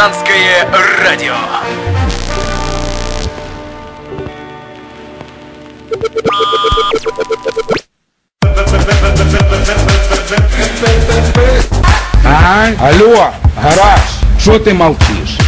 Партизанское радио. А? Алло, гараж, що ти мовчиш?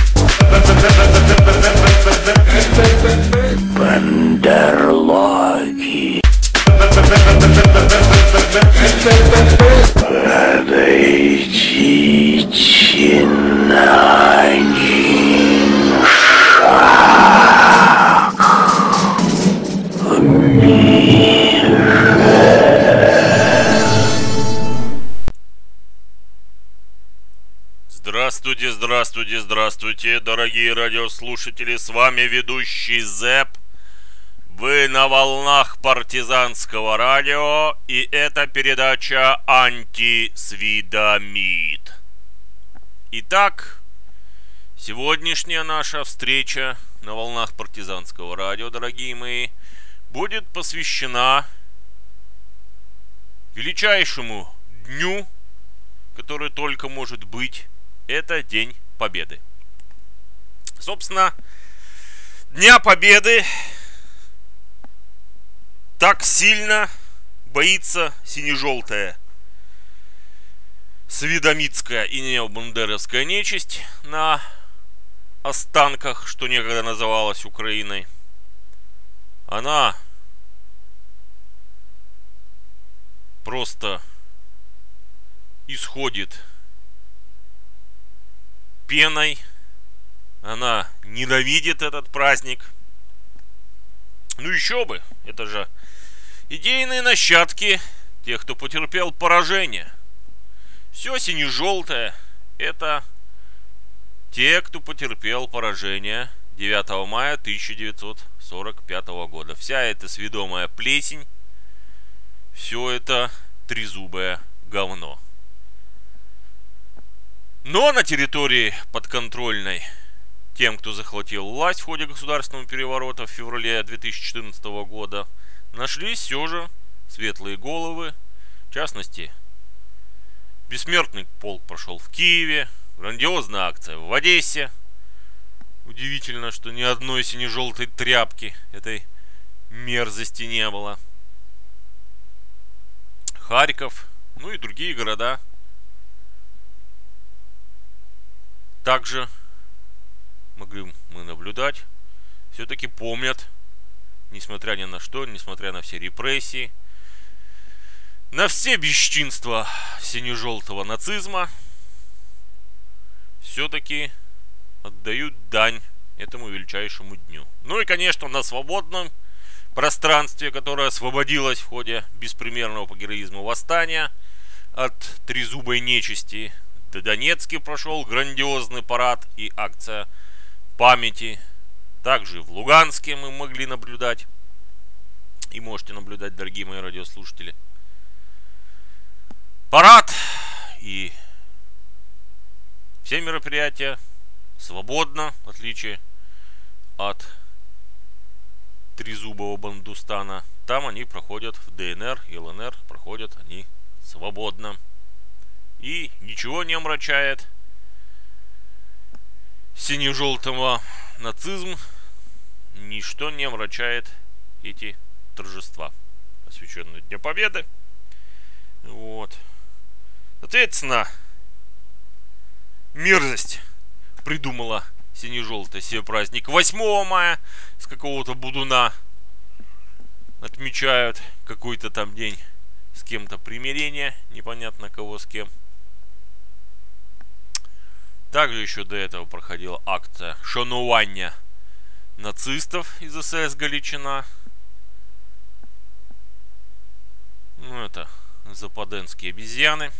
Здравствуйте, здравствуйте, здравствуйте, дорогие радиослушатели, с вами ведущий Зэп. Вы на волнах партизанского радио, и это передача «Антисвидомид». Итак, сегодняшняя наша встреча на волнах партизанского радио, дорогие мои, будет посвящена величайшему дню, который только может быть, это День Победы. Собственно, Дня Победы так сильно боится сине-желтая свидомитская и необандеровская нечисть на останках, что некогда называлась Украиной. Она просто исходит пеной. Она ненавидит этот праздник. Ну еще бы, это же идейные нащадки тех, кто потерпел поражение. Все сине-желтое – это те, кто потерпел поражение 9 мая 1945 года. Вся эта сведомая плесень, все это трезубое говно. Но на территории подконтрольной тем, кто захватил власть в ходе государственного переворота в феврале 2014 года, нашлись все же светлые головы. В частности, бессмертный полк прошел в Киеве, грандиозная акция в Одессе. Удивительно, что ни одной сине-желтой тряпки этой мерзости не было. Харьков, ну и другие города – Также могли мы наблюдать, все-таки помнят, несмотря ни на что, несмотря на все репрессии, на все бесчинства сине-желтого нацизма, все-таки отдают дань этому величайшему дню. Ну и, конечно, на свободном пространстве, которое освободилось в ходе беспримерного по героизму восстания от трезубой нечисти, Донецке прошел грандиозный парад и акция памяти. Также в Луганске мы могли наблюдать. И можете наблюдать, дорогие мои радиослушатели. Парад и все мероприятия свободно, в отличие от Трезубого Бандустана. Там они проходят в ДНР и ЛНР, проходят они свободно и ничего не омрачает сине-желтого нацизм, ничто не омрачает эти торжества, посвященные Дню Победы. Вот. Соответственно, мерзость придумала сине-желтый себе праздник 8 мая с какого-то будуна отмечают какой-то там день с кем-то примирение, непонятно кого с кем – также еще до этого проходила акция шанування нацистов из СС Галичина. Ну, это западенские обезьяны.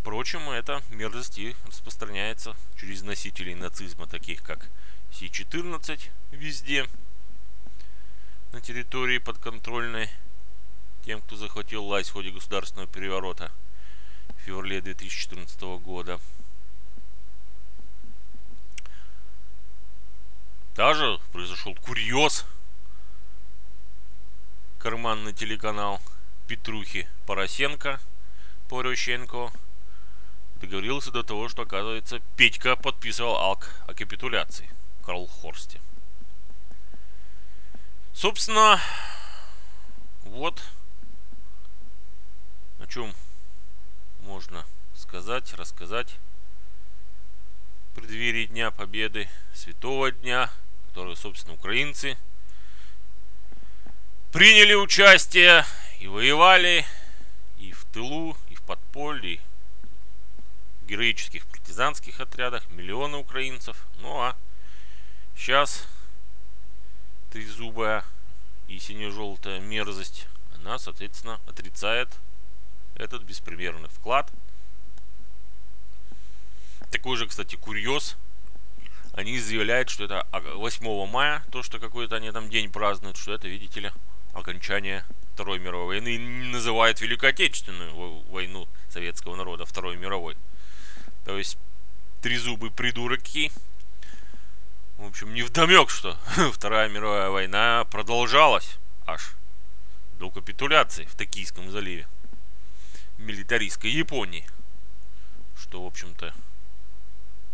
Впрочем, эта мерзость и распространяется через носителей нацизма, таких как Си-14 везде на территории подконтрольной тем, кто захватил власть в ходе государственного переворота – феврале 2014 года. Даже произошел курьез. Карманный телеканал Петрухи Поросенко Порощенко договорился до того, что, оказывается, Петька подписывал акт о капитуляции в Карлхорсте. Собственно, вот о чем можно сказать, рассказать в преддверии Дня Победы, Святого Дня, который, собственно, украинцы приняли участие и воевали и в тылу, и в подполье, в героических партизанских отрядах, миллионы украинцев. Ну а сейчас трезубая и сине-желтая мерзость, она, соответственно, отрицает этот беспримерный вклад. Такой же, кстати, курьез. Они заявляют, что это 8 мая, то, что какой-то они там день празднуют, что это, видите ли, окончание Второй мировой войны. И называют Великую Отечественную войну советского народа Второй мировой. То есть, трезубый придурки. В общем, не вдомек, что Вторая мировая война продолжалась аж до капитуляции в Токийском заливе милитаристской Японии. Что, в общем-то,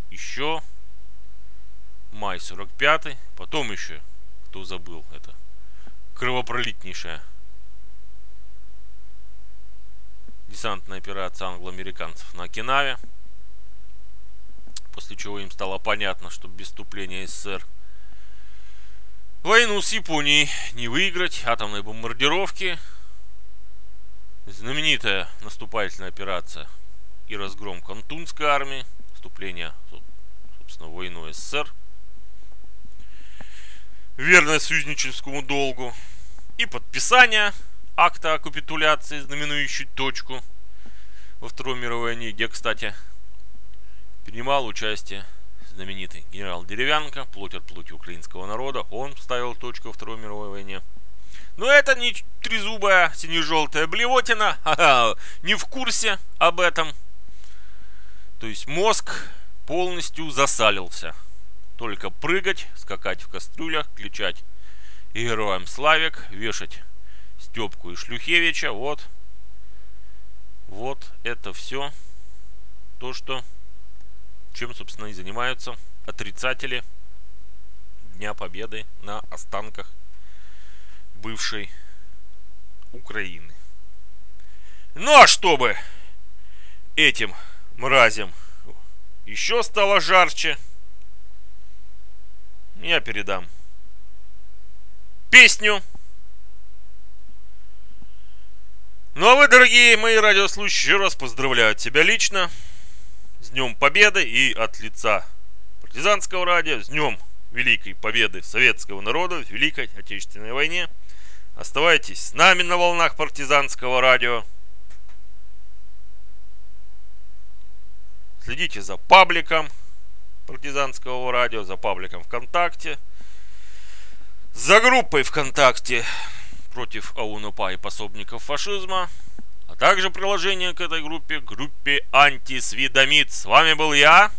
еще? Май 45 потом еще, кто забыл, это кровопролитнейшая десантная операция англо-американцев на Окинаве, после чего им стало понятно, что без вступления СССР войну с Японией не выиграть, атомной бомбардировки – знаменитая наступательная операция и разгром Кантунской армии, вступление, собственно, войну СССР, верное союзническому долгу и подписание акта о капитуляции, знаменующей точку во Второй мировой войне, где, кстати, принимал участие знаменитый генерал Деревянко, плоть от плоти украинского народа. Он ставил точку во Второй мировой войне. Но это не трезубая сине-желтая блевотина, не в курсе об этом. То есть мозг полностью засалился. Только прыгать, скакать в кастрюлях, кричать и героям Славик, вешать Степку и Шлюхевича. Вот. Вот это все то, что чем, собственно, и занимаются отрицатели Дня Победы на останках бывшей Украины. Ну а чтобы этим мразям еще стало жарче, я передам песню. Ну а вы, дорогие мои радиослушатели, еще раз поздравляю тебя лично с Днем Победы и от лица партизанского радио с Днем Великой Победы советского народа в Великой Отечественной войне – Оставайтесь с нами на волнах партизанского радио. Следите за пабликом партизанского радио, за пабликом ВКонтакте, за группой ВКонтакте против АУНУПА и пособников фашизма, а также приложение к этой группе, группе Антисвидомит. С вами был я,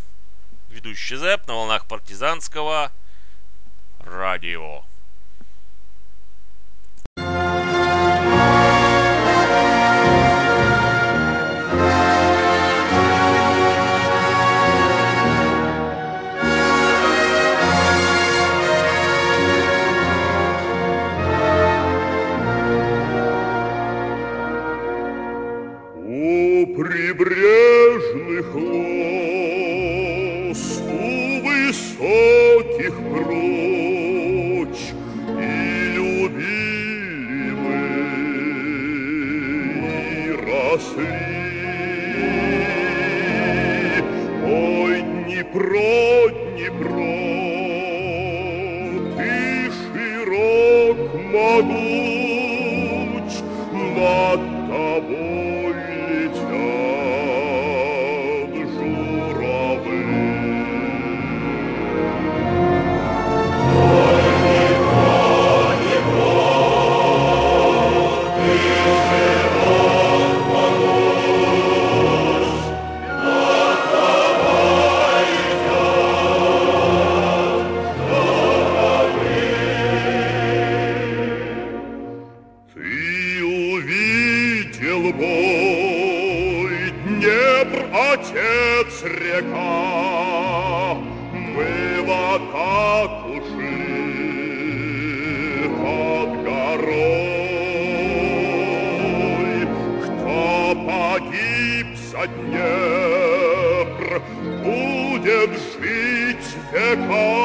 ведущий ЗЭП на волнах партизанского радио. asleep. отец река, мы в атаку шли под горой. Кто погиб за Днепр, будет жить века.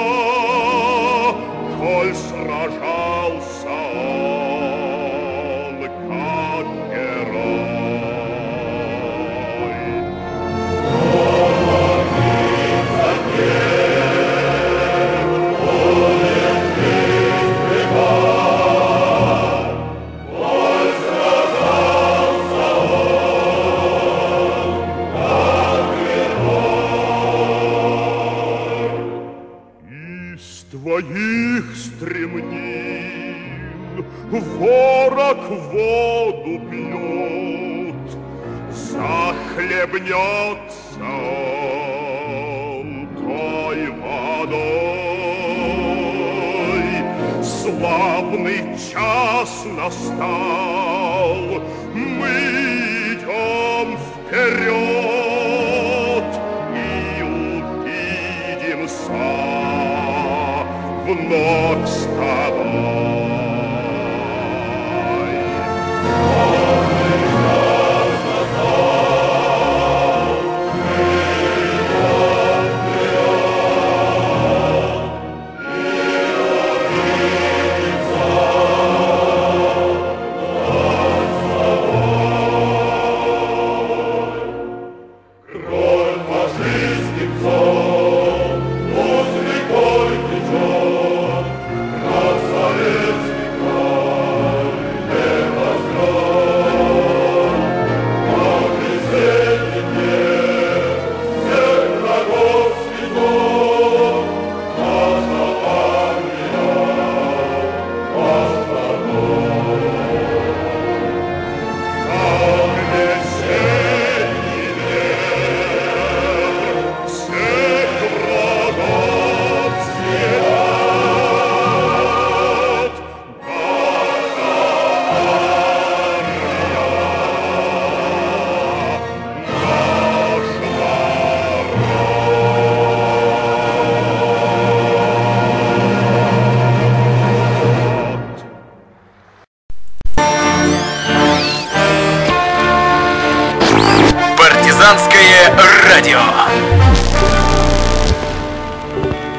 Твоих стремнин ворог воду пьет, захлебнется он той водой. Славный час настал, мы идем вперед